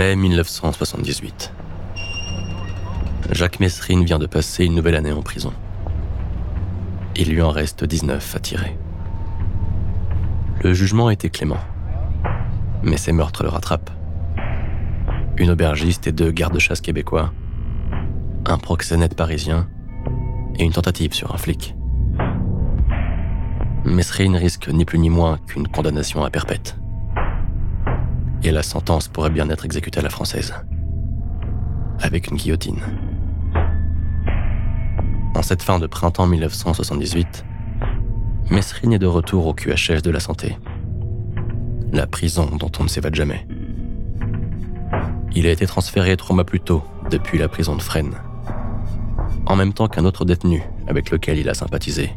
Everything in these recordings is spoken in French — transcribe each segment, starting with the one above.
Mai 1978. Jacques Messrine vient de passer une nouvelle année en prison. Il lui en reste 19 à tirer. Le jugement était clément. Mais ses meurtres le rattrapent. Une aubergiste et deux gardes-chasse québécois, un proxénète parisien et une tentative sur un flic. Mesrine risque ni plus ni moins qu'une condamnation à perpète. Et la sentence pourrait bien être exécutée à la française. Avec une guillotine. En cette fin de printemps 1978, Mesrine est de retour au QHS de la santé. La prison dont on ne s'évade jamais. Il a été transféré trois mois plus tôt depuis la prison de Fresnes. En même temps qu'un autre détenu avec lequel il a sympathisé.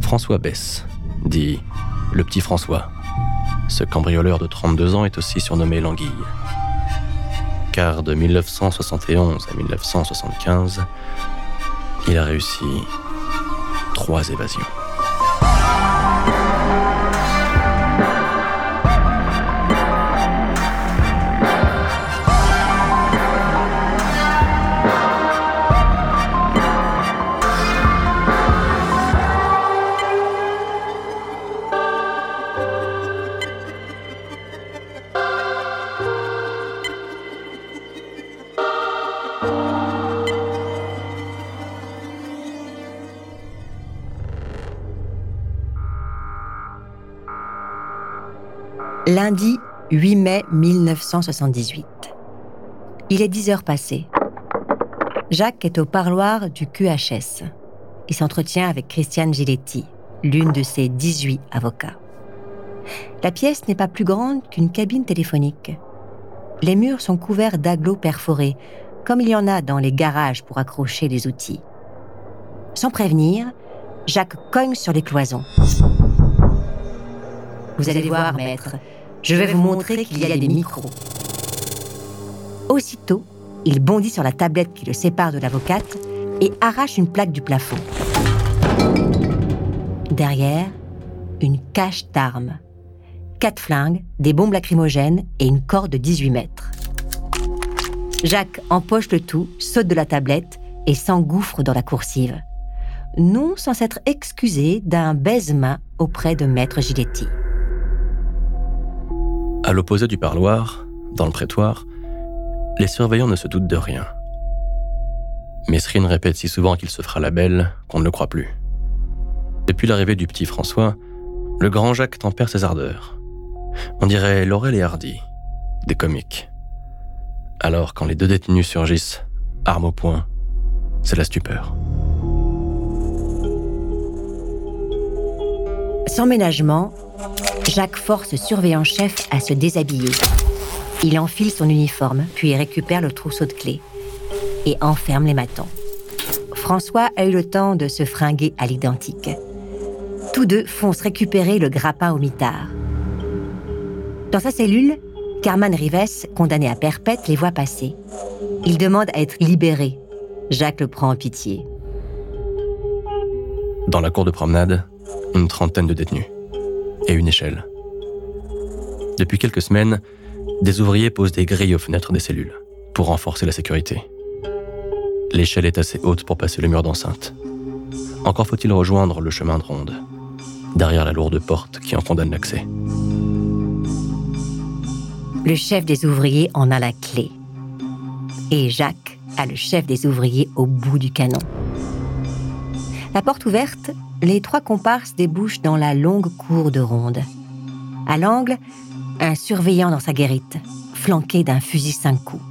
François Bess, dit le petit François. Ce cambrioleur de 32 ans est aussi surnommé Languille. Car de 1971 à 1975, il a réussi trois évasions. Lundi 8 mai 1978. Il est 10 heures passées. Jacques est au parloir du QHS. Il s'entretient avec Christiane Giletti, l'une de ses 18 avocats. La pièce n'est pas plus grande qu'une cabine téléphonique. Les murs sont couverts d'agglos perforés, comme il y en a dans les garages pour accrocher les outils. Sans prévenir, Jacques cogne sur les cloisons. Vous allez voir, maître, je vais vous montrer qu'il y a des micros. Aussitôt, il bondit sur la tablette qui le sépare de l'avocate et arrache une plaque du plafond. Derrière, une cache d'armes. Quatre flingues, des bombes lacrymogènes et une corde de 18 mètres. Jacques empoche le tout, saute de la tablette et s'engouffre dans la coursive. Non sans s'être excusé d'un baise-main auprès de Maître Giletti. À l'opposé du parloir, dans le prétoire, les surveillants ne se doutent de rien. Mesrine répète si souvent qu'il se fera la belle qu'on ne le croit plus. Depuis l'arrivée du petit François, le grand Jacques tempère ses ardeurs. On dirait Laurel et Hardy, des comiques. Alors quand les deux détenus surgissent, armes au poing, c'est la stupeur. Sans ménagement, Jacques force surveillant-chef à se déshabiller. Il enfile son uniforme, puis récupère le trousseau de clés et enferme les matons. François a eu le temps de se fringuer à l'identique. Tous deux foncent récupérer le grappin au mitard. Dans sa cellule, Carman Rives, condamné à perpète, les voit passer. Il demande à être libéré. Jacques le prend en pitié. Dans la cour de promenade, une trentaine de détenus et une échelle. Depuis quelques semaines, des ouvriers posent des grilles aux fenêtres des cellules pour renforcer la sécurité. L'échelle est assez haute pour passer le mur d'enceinte. Encore faut-il rejoindre le chemin de ronde, derrière la lourde porte qui en condamne l'accès. Le chef des ouvriers en a la clé. Et Jacques a le chef des ouvriers au bout du canon. La porte ouverte, les trois comparses débouchent dans la longue cour de ronde. À l'angle, un surveillant dans sa guérite, flanqué d'un fusil cinq coups.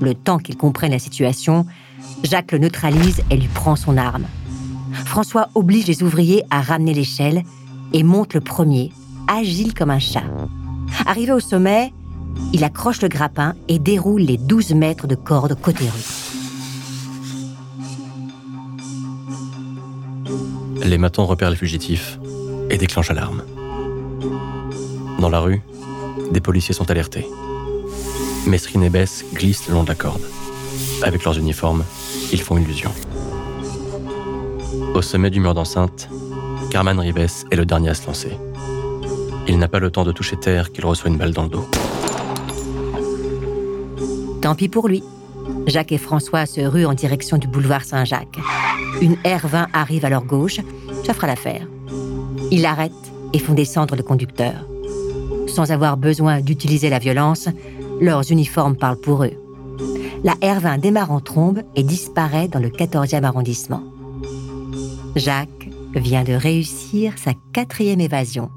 Le temps qu'il comprenne la situation, Jacques le neutralise et lui prend son arme. François oblige les ouvriers à ramener l'échelle et monte le premier, agile comme un chat. Arrivé au sommet, il accroche le grappin et déroule les 12 mètres de corde côté rue. Les matons repèrent les fugitifs et déclenchent l'alarme. Dans la rue, des policiers sont alertés. Mesrine et Bess glissent le long de la corde. Avec leurs uniformes, ils font illusion. Au sommet du mur d'enceinte, Carman Rives est le dernier à se lancer. Il n'a pas le temps de toucher terre qu'il reçoit une balle dans le dos. Tant pis pour lui. Jacques et François se ruent en direction du boulevard Saint-Jacques. Une R20 arrive à leur gauche, ça fera l'affaire. Ils l'arrêtent et font descendre le conducteur. Sans avoir besoin d'utiliser la violence, leurs uniformes parlent pour eux. La R20 démarre en trombe et disparaît dans le 14e arrondissement. Jacques vient de réussir sa quatrième évasion.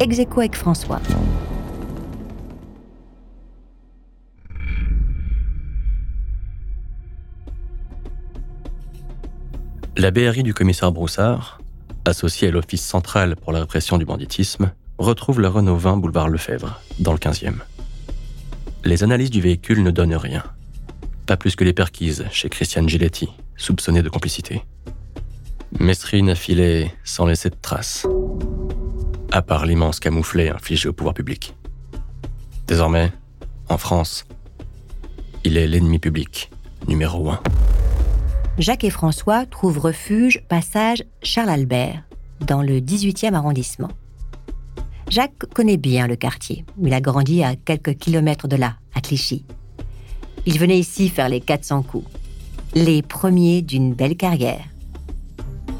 Ex avec François. La BRI du commissaire Broussard, associée à l'Office central pour la répression du banditisme, retrouve le Renault 20 boulevard Lefebvre, dans le 15e. Les analyses du véhicule ne donnent rien. Pas plus que les perquises chez Christiane Giletti, soupçonnée de complicité. Mesrine a filé sans laisser de traces, à part l'immense camouflet infligé au pouvoir public. Désormais, en France, il est l'ennemi public numéro un. Jacques et François trouvent refuge passage Charles Albert, dans le 18e arrondissement. Jacques connaît bien le quartier. Il a grandi à quelques kilomètres de là, à Clichy. Il venait ici faire les 400 coups, les premiers d'une belle carrière.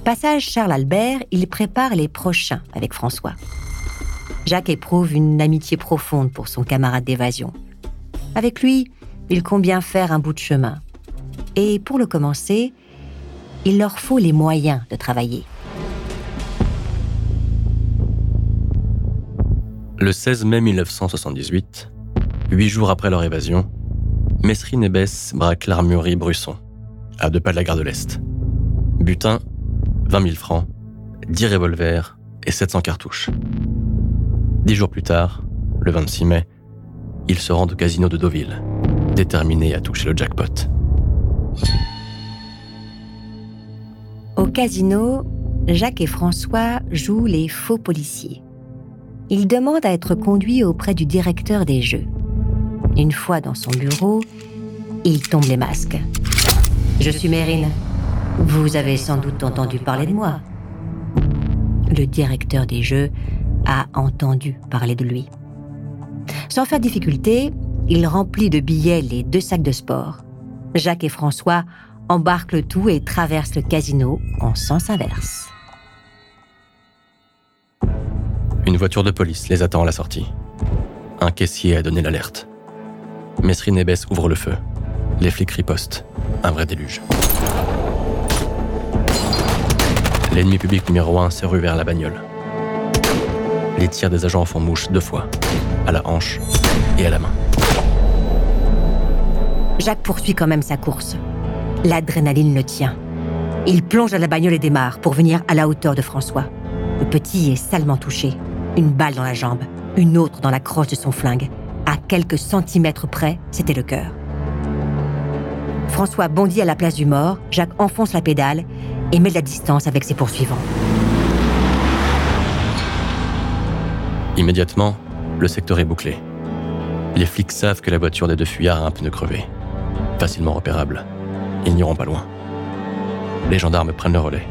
Passage Charles Albert, il prépare les prochains avec François. Jacques éprouve une amitié profonde pour son camarade d'évasion. Avec lui, il compte bien faire un bout de chemin. Et pour le commencer, il leur faut les moyens de travailler. Le 16 mai 1978, huit jours après leur évasion, Mesrine et Bess braquent l'armurerie Brusson, à deux pas de la gare de l'Est. Butin, 20 000 francs, 10 revolvers et 700 cartouches. Dix jours plus tard, le 26 mai, ils se rendent au casino de Deauville, déterminés à toucher le jackpot. Au casino, Jacques et François jouent les faux policiers. Ils demandent à être conduits auprès du directeur des jeux. Une fois dans son bureau, ils tombent les masques. Je suis Mérine. Vous avez sans doute entendu parler de moi. Le directeur des jeux a entendu parler de lui. Sans faire difficulté, il remplit de billets les deux sacs de sport. Jacques et François embarquent le tout et traversent le casino en sens inverse. Une voiture de police les attend à la sortie. Un caissier a donné l'alerte. Mesrine et Bess ouvrent le feu. Les flics ripostent. Un vrai déluge. L'ennemi public numéro un se rue vers la bagnole. Les tirs des agents font mouche deux fois, à la hanche et à la main. Jacques poursuit quand même sa course. L'adrénaline le tient. Il plonge à la bagnole et démarre pour venir à la hauteur de François. Le petit est salement touché. Une balle dans la jambe, une autre dans la crosse de son flingue. À quelques centimètres près, c'était le cœur. François bondit à la place du mort, Jacques enfonce la pédale et met de la distance avec ses poursuivants. Immédiatement, le secteur est bouclé. Les flics savent que la voiture des deux fuyards a un pneu crevé facilement repérables. Ils n'iront pas loin. Les gendarmes prennent le relais.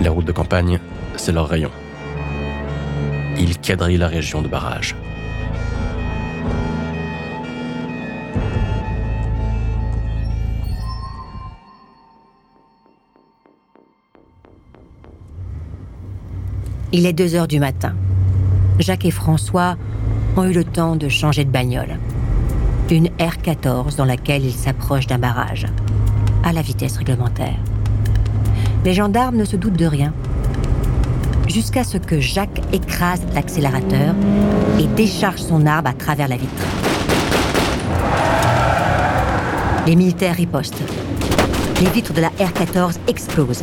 Les routes de campagne, c'est leur rayon. Ils quadrillent la région de barrage. Il est 2 heures du matin. Jacques et François ont eu le temps de changer de bagnole une R14 dans laquelle il s'approche d'un barrage, à la vitesse réglementaire. Les gendarmes ne se doutent de rien, jusqu'à ce que Jacques écrase l'accélérateur et décharge son arme à travers la vitre. Les militaires ripostent. Les vitres de la R14 explosent,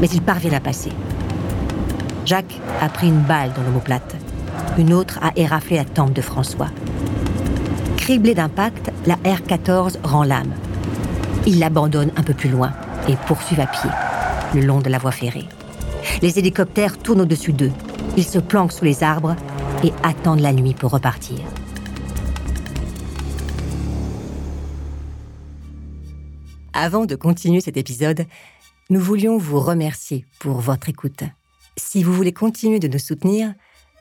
mais ils parviennent à passer. Jacques a pris une balle dans l'omoplate. Une autre a éraflé la tempe de François. Criblé d'impact, la R-14 rend l'âme. Il l'abandonne un peu plus loin et poursuit à pied, le long de la voie ferrée. Les hélicoptères tournent au-dessus d'eux. Ils se planquent sous les arbres et attendent la nuit pour repartir. Avant de continuer cet épisode, nous voulions vous remercier pour votre écoute. Si vous voulez continuer de nous soutenir,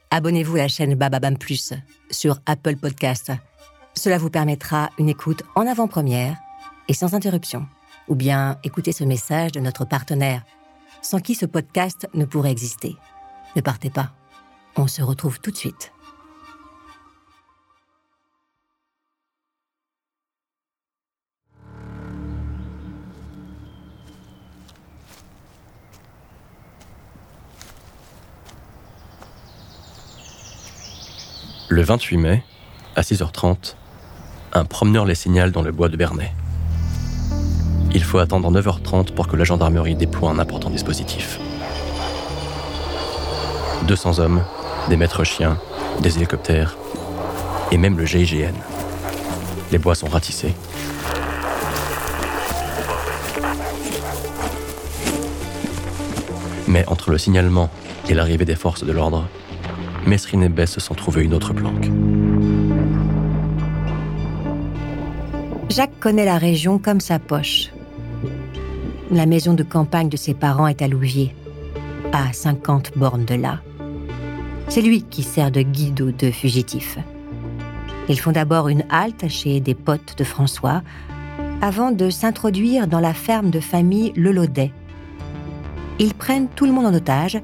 abonnez-vous à la chaîne Bababam Plus sur Apple Podcasts Cela vous permettra une écoute en avant-première et sans interruption. Ou bien écoutez ce message de notre partenaire, sans qui ce podcast ne pourrait exister. Ne partez pas. On se retrouve tout de suite. Le 28 mai, à 6h30, un promeneur les signale dans le bois de Bernay. Il faut attendre 9h30 pour que la gendarmerie déploie un important dispositif. 200 hommes, des maîtres chiens, des hélicoptères et même le GIGN. Les bois sont ratissés. Mais entre le signalement et l'arrivée des forces de l'ordre, Mesrine et Bess se sont trouvés une autre planque. Jacques connaît la région comme sa poche. La maison de campagne de ses parents est à Louviers, à 50 bornes de là. C'est lui qui sert de guide aux deux fugitifs. Ils font d'abord une halte chez des potes de François avant de s'introduire dans la ferme de famille Lelaudet. Ils prennent tout le monde en otage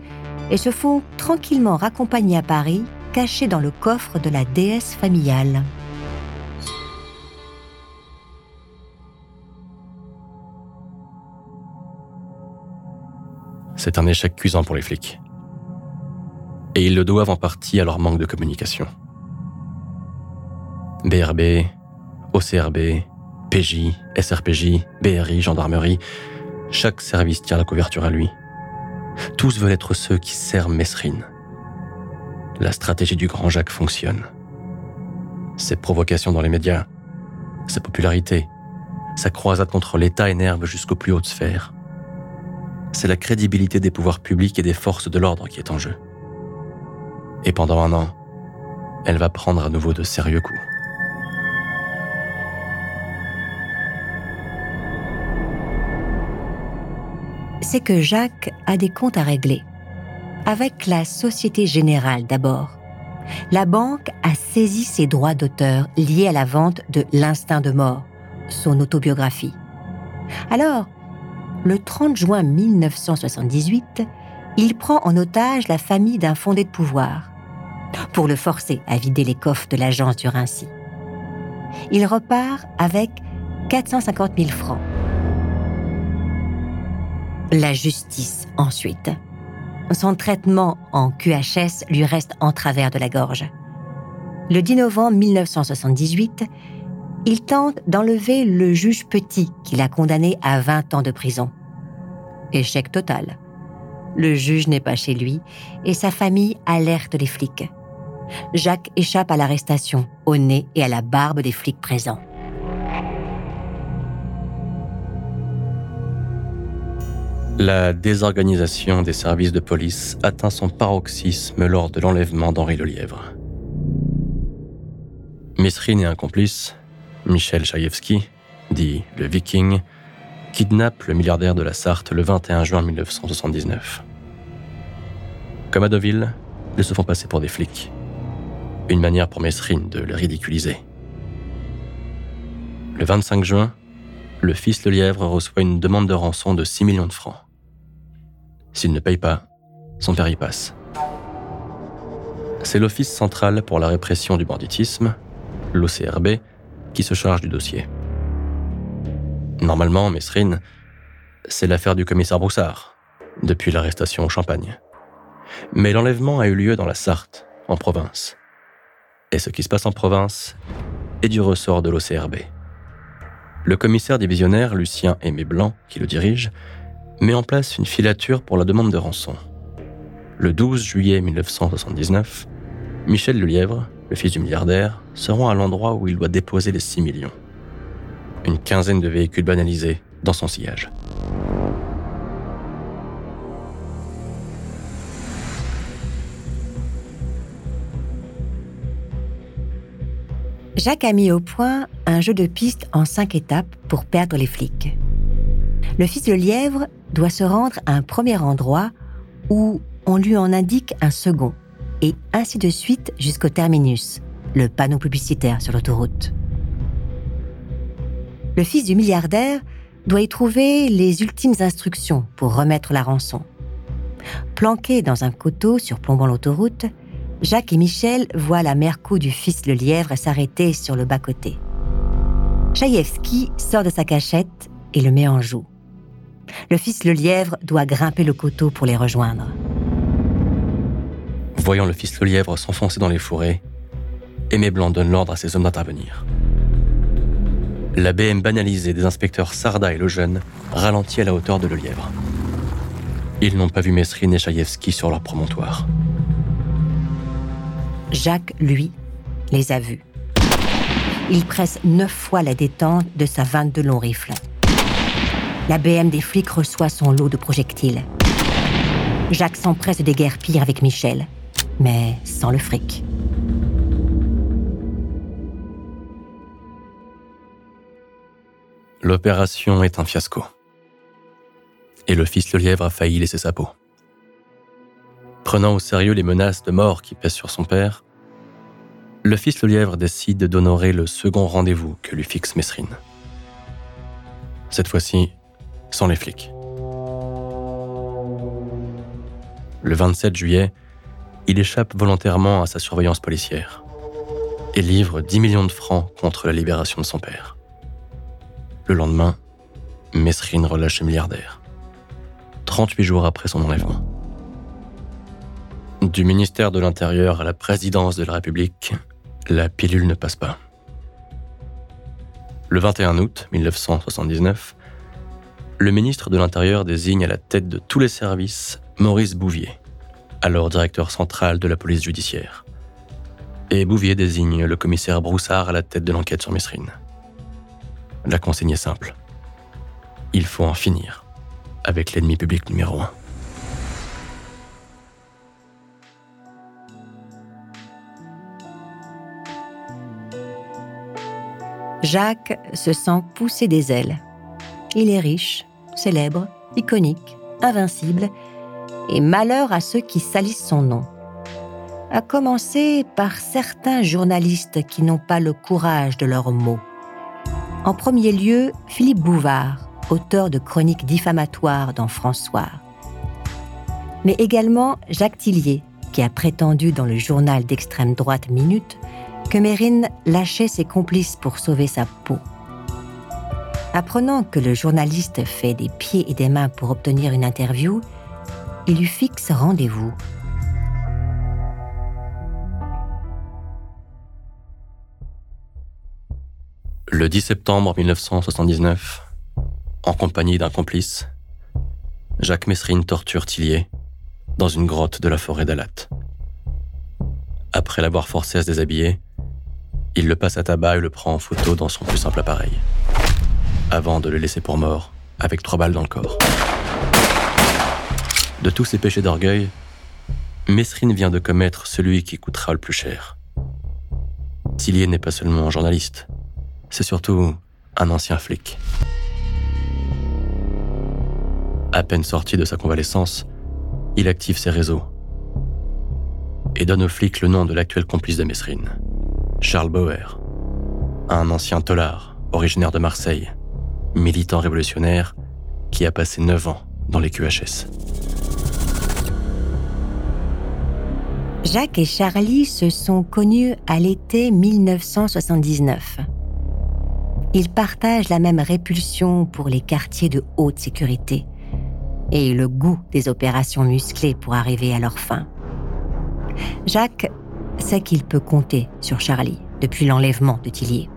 et se font tranquillement raccompagner à Paris, cachés dans le coffre de la déesse familiale. C'est un échec cuisant pour les flics. Et ils le doivent en partie à leur manque de communication. BRB, OCRB, PJ, SRPJ, BRI, gendarmerie, chaque service tient la couverture à lui. Tous veulent être ceux qui servent Mesrine. La stratégie du grand Jacques fonctionne. Ses provocations dans les médias, sa popularité, sa croisade contre l'État énerve jusqu'aux plus hautes sphères. C'est la crédibilité des pouvoirs publics et des forces de l'ordre qui est en jeu. Et pendant un an, elle va prendre à nouveau de sérieux coups. c'est que Jacques a des comptes à régler. Avec la Société Générale d'abord. La banque a saisi ses droits d'auteur liés à la vente de L'Instinct de mort, son autobiographie. Alors, le 30 juin 1978, il prend en otage la famille d'un fondé de pouvoir pour le forcer à vider les coffres de l'agence du Rincy. Il repart avec 450 000 francs. La justice, ensuite. Son traitement en QHS lui reste en travers de la gorge. Le 10 novembre 1978, il tente d'enlever le juge Petit qui l'a condamné à 20 ans de prison. Échec total. Le juge n'est pas chez lui et sa famille alerte les flics. Jacques échappe à l'arrestation, au nez et à la barbe des flics présents. La désorganisation des services de police atteint son paroxysme lors de l'enlèvement d'Henri Lelièvre. Mesrine et un complice, Michel Chaïevski, dit le Viking, kidnappe le milliardaire de la Sarthe le 21 juin 1979. Comme à Deauville, ils se font passer pour des flics. Une manière pour Mesrine de le ridiculiser. Le 25 juin, le fils Lelièvre reçoit une demande de rançon de 6 millions de francs. S'il ne paye pas, son père y passe. C'est l'Office central pour la répression du banditisme, l'OCRB, qui se charge du dossier. Normalement, Mesrine, c'est l'affaire du commissaire Broussard, depuis l'arrestation au Champagne. Mais l'enlèvement a eu lieu dans la Sarthe, en province. Et ce qui se passe en province est du ressort de l'OCRB. Le commissaire divisionnaire Lucien Aimé Blanc, qui le dirige, met en place une filature pour la demande de rançon. Le 12 juillet 1979, Michel Lelièvre, le fils du milliardaire, se rend à l'endroit où il doit déposer les 6 millions. Une quinzaine de véhicules banalisés dans son sillage. Jacques a mis au point un jeu de piste en cinq étapes pour perdre les flics. Le fils de lièvre doit se rendre à un premier endroit où on lui en indique un second, et ainsi de suite jusqu'au terminus, le panneau publicitaire sur l'autoroute. Le fils du milliardaire doit y trouver les ultimes instructions pour remettre la rançon. Planqués dans un coteau surplombant l'autoroute, Jacques et Michel voient la mère du fils le lièvre s'arrêter sur le bas-côté. Chaïevski sort de sa cachette et le met en joue. Le fils le lièvre doit grimper le coteau pour les rejoindre. Voyant le fils le lièvre s'enfoncer dans les forêts, Aimé Blanc donne l'ordre à ses hommes d'intervenir. La BM banalisée des inspecteurs Sarda et Lejeune ralentit à la hauteur de Le Lièvre. Ils n'ont pas vu Mesrine et Chaïevski sur leur promontoire. Jacques, lui, les a vus. Il presse neuf fois la détente de sa 22 long rifle. La BM des flics reçoit son lot de projectiles. Jacques s'empresse de déguerpir avec Michel, mais sans le fric. L'opération est un fiasco. Et le fils le lièvre a failli laisser sa peau. Prenant au sérieux les menaces de mort qui pèsent sur son père, le fils le lièvre décide d'honorer le second rendez-vous que lui fixe Mesrine. Cette fois-ci, sans les flics. Le 27 juillet, il échappe volontairement à sa surveillance policière et livre 10 millions de francs contre la libération de son père. Le lendemain, Mesrine relâche le milliardaire. 38 jours après son enlèvement. Du ministère de l'Intérieur à la présidence de la République, la pilule ne passe pas. Le 21 août 1979, le ministre de l'Intérieur désigne à la tête de tous les services Maurice Bouvier, alors directeur central de la police judiciaire. Et Bouvier désigne le commissaire Broussard à la tête de l'enquête sur Mesrine. La consigne est simple. Il faut en finir avec l'ennemi public numéro un. Jacques se sent pousser des ailes. Il est riche, célèbre, iconique, invincible, et malheur à ceux qui salissent son nom. À commencer par certains journalistes qui n'ont pas le courage de leurs mots. En premier lieu, Philippe Bouvard, auteur de chroniques diffamatoires dans François. Mais également Jacques Tillier, qui a prétendu dans le journal d'extrême droite Minute que Mérine lâchait ses complices pour sauver sa peau. Apprenant que le journaliste fait des pieds et des mains pour obtenir une interview, il lui fixe rendez-vous. Le 10 septembre 1979, en compagnie d'un complice, Jacques Messrine torture Tillier dans une grotte de la forêt d'Alat. Après l'avoir forcé à se déshabiller, il le passe à tabac et le prend en photo dans son plus simple appareil, avant de le laisser pour mort avec trois balles dans le corps. De tous ses péchés d'orgueil, Messrine vient de commettre celui qui coûtera le plus cher. Tillier n'est pas seulement un journaliste, c'est surtout un ancien flic. À peine sorti de sa convalescence, il active ses réseaux et donne au flic le nom de l'actuel complice de Mesrine, Charles Bauer, un ancien tolard originaire de Marseille, militant révolutionnaire qui a passé 9 ans dans les QHS. Jacques et Charlie se sont connus à l'été 1979. Ils partagent la même répulsion pour les quartiers de haute sécurité et le goût des opérations musclées pour arriver à leur fin. Jacques sait qu'il peut compter sur Charlie depuis l'enlèvement de Tillier.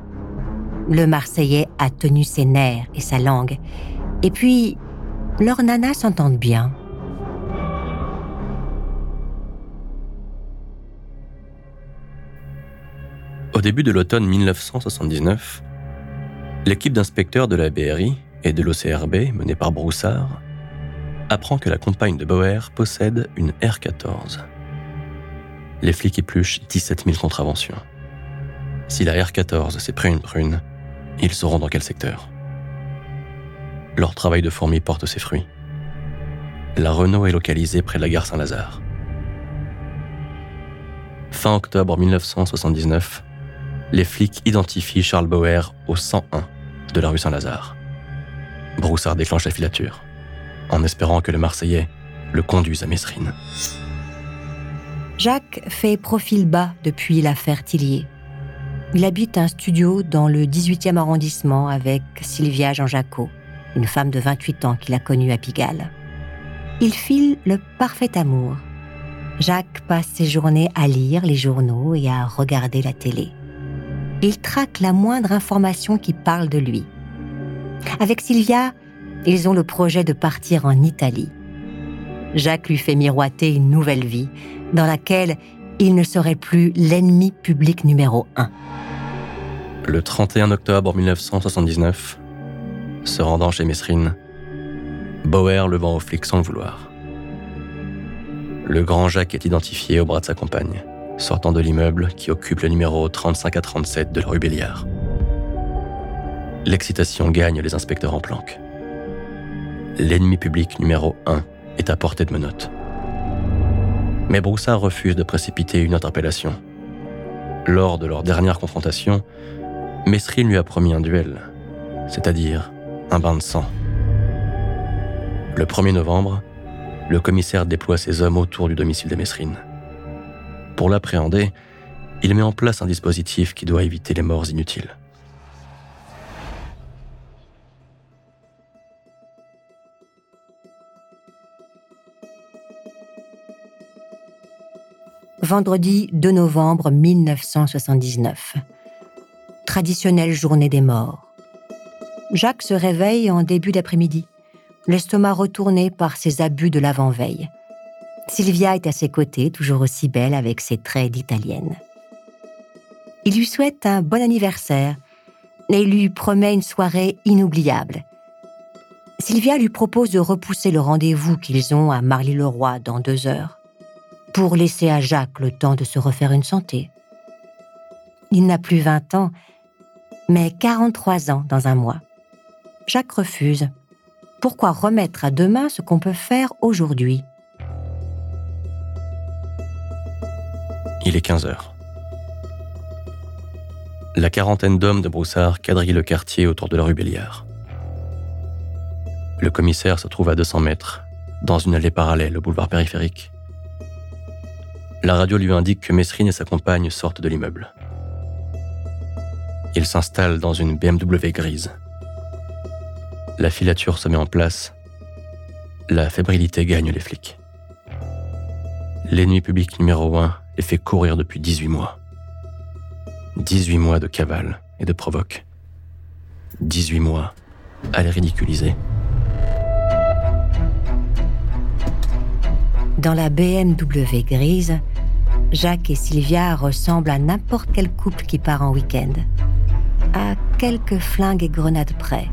Le Marseillais a tenu ses nerfs et sa langue, et puis leurs nanas s'entendent bien. Au début de l'automne 1979, L'équipe d'inspecteurs de la BRI et de l'OCRB, menée par Broussard, apprend que la compagne de Bauer possède une R-14. Les flics épluchent 17 000 contraventions. Si la R-14 s'est pris une prune, ils sauront dans quel secteur. Leur travail de fourmi porte ses fruits. La Renault est localisée près de la gare Saint-Lazare. Fin octobre 1979, les flics identifient Charles Bauer au 101 de la rue Saint-Lazare. Broussard déclenche la filature, en espérant que le Marseillais le conduise à Messrine. Jacques fait profil bas depuis l'affaire Tillier. Il habite un studio dans le 18e arrondissement avec Sylvia Jean-Jacques, une femme de 28 ans qu'il a connue à Pigalle. Il file le parfait amour. Jacques passe ses journées à lire les journaux et à regarder la télé. Il traque la moindre information qui parle de lui. Avec Sylvia, ils ont le projet de partir en Italie. Jacques lui fait miroiter une nouvelle vie dans laquelle il ne serait plus l'ennemi public numéro un. Le 31 octobre 1979, se rendant chez Mesrine, Bauer le vend aux flics sans le vouloir. Le grand Jacques est identifié au bras de sa compagne, sortant de l'immeuble qui occupe le numéro 35 à 37 de la rue Béliard. L'excitation gagne les inspecteurs en planque. L'ennemi public numéro 1 est à portée de menottes. Mais Broussard refuse de précipiter une interpellation. Lors de leur dernière confrontation, Mesrine lui a promis un duel, c'est-à-dire un bain de sang. Le 1er novembre, le commissaire déploie ses hommes autour du domicile de Mesrine. Pour l'appréhender, il met en place un dispositif qui doit éviter les morts inutiles. vendredi 2 novembre 1979. Traditionnelle journée des morts. Jacques se réveille en début d'après-midi, l'estomac retourné par ses abus de l'avant-veille. Sylvia est à ses côtés, toujours aussi belle avec ses traits d'italienne. Il lui souhaite un bon anniversaire et lui promet une soirée inoubliable. Sylvia lui propose de repousser le rendez-vous qu'ils ont à Marly-le-Roi dans deux heures pour laisser à Jacques le temps de se refaire une santé. Il n'a plus 20 ans, mais 43 ans dans un mois. Jacques refuse. Pourquoi remettre à demain ce qu'on peut faire aujourd'hui? Il est 15 heures. La quarantaine d'hommes de Broussard quadrillent le quartier autour de la rue Béliard. Le commissaire se trouve à 200 mètres, dans une allée parallèle au boulevard périphérique. La radio lui indique que Mesrine et sa compagne sortent de l'immeuble. Il s'installe dans une BMW grise. La filature se met en place. La fébrilité gagne les flics. L'ennemi public numéro 1 est fait courir depuis 18 mois. 18 mois de cavale et de provoque. 18 mois à les ridiculiser. Dans la BMW grise, Jacques et Sylvia ressemblent à n'importe quel couple qui part en week-end. À quelques flingues et grenades près.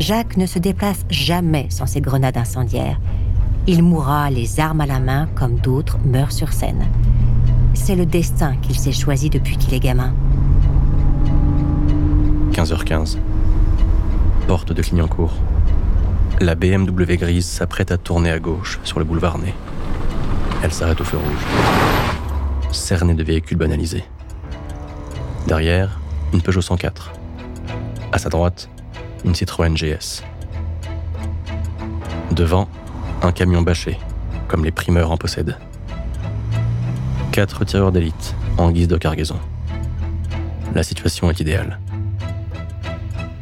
Jacques ne se déplace jamais sans ses grenades incendiaires. Il mourra les armes à la main comme d'autres meurent sur scène. C'est le destin qu'il s'est choisi depuis qu'il est gamin. 15h15. Porte de Clignancourt. La BMW grise s'apprête à tourner à gauche sur le boulevard Ney. Elle s'arrête au feu rouge. Cernée de véhicules banalisés. Derrière, une Peugeot 104. À sa droite, une Citroën GS. Devant, un camion bâché, comme les primeurs en possèdent. Quatre tireurs d'élite en guise de cargaison. La situation est idéale.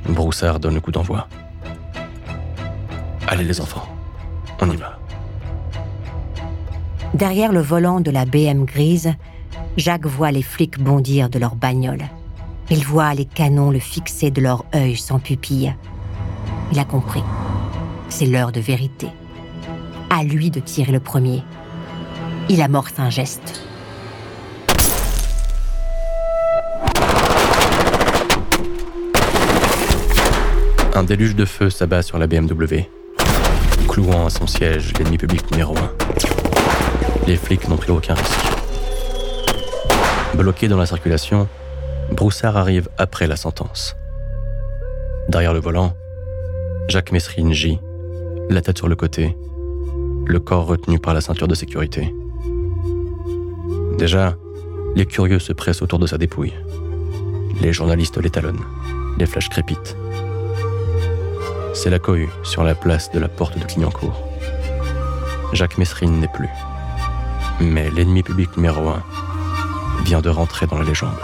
Broussard donne le coup d'envoi. Allez les enfants, on y va. Derrière le volant de la BM grise, Jacques voit les flics bondir de leur bagnole. Il voit les canons le fixer de leur œil sans pupille. Il a compris. C'est l'heure de vérité. À lui de tirer le premier. Il amorce un geste. Un déluge de feu s'abat sur la BMW clouant à son siège l'ennemi public numéro un. Les flics n'ont pris aucun risque. Bloqué dans la circulation, Broussard arrive après la sentence. Derrière le volant, Jacques Messrine gît, la tête sur le côté, le corps retenu par la ceinture de sécurité. Déjà, les curieux se pressent autour de sa dépouille. Les journalistes l'étalonnent. Les flashs crépitent. C'est la cohue sur la place de la porte de Clignancourt. Jacques Messrine n'est plus. Mais l'ennemi public numéro un vient de rentrer dans la légende.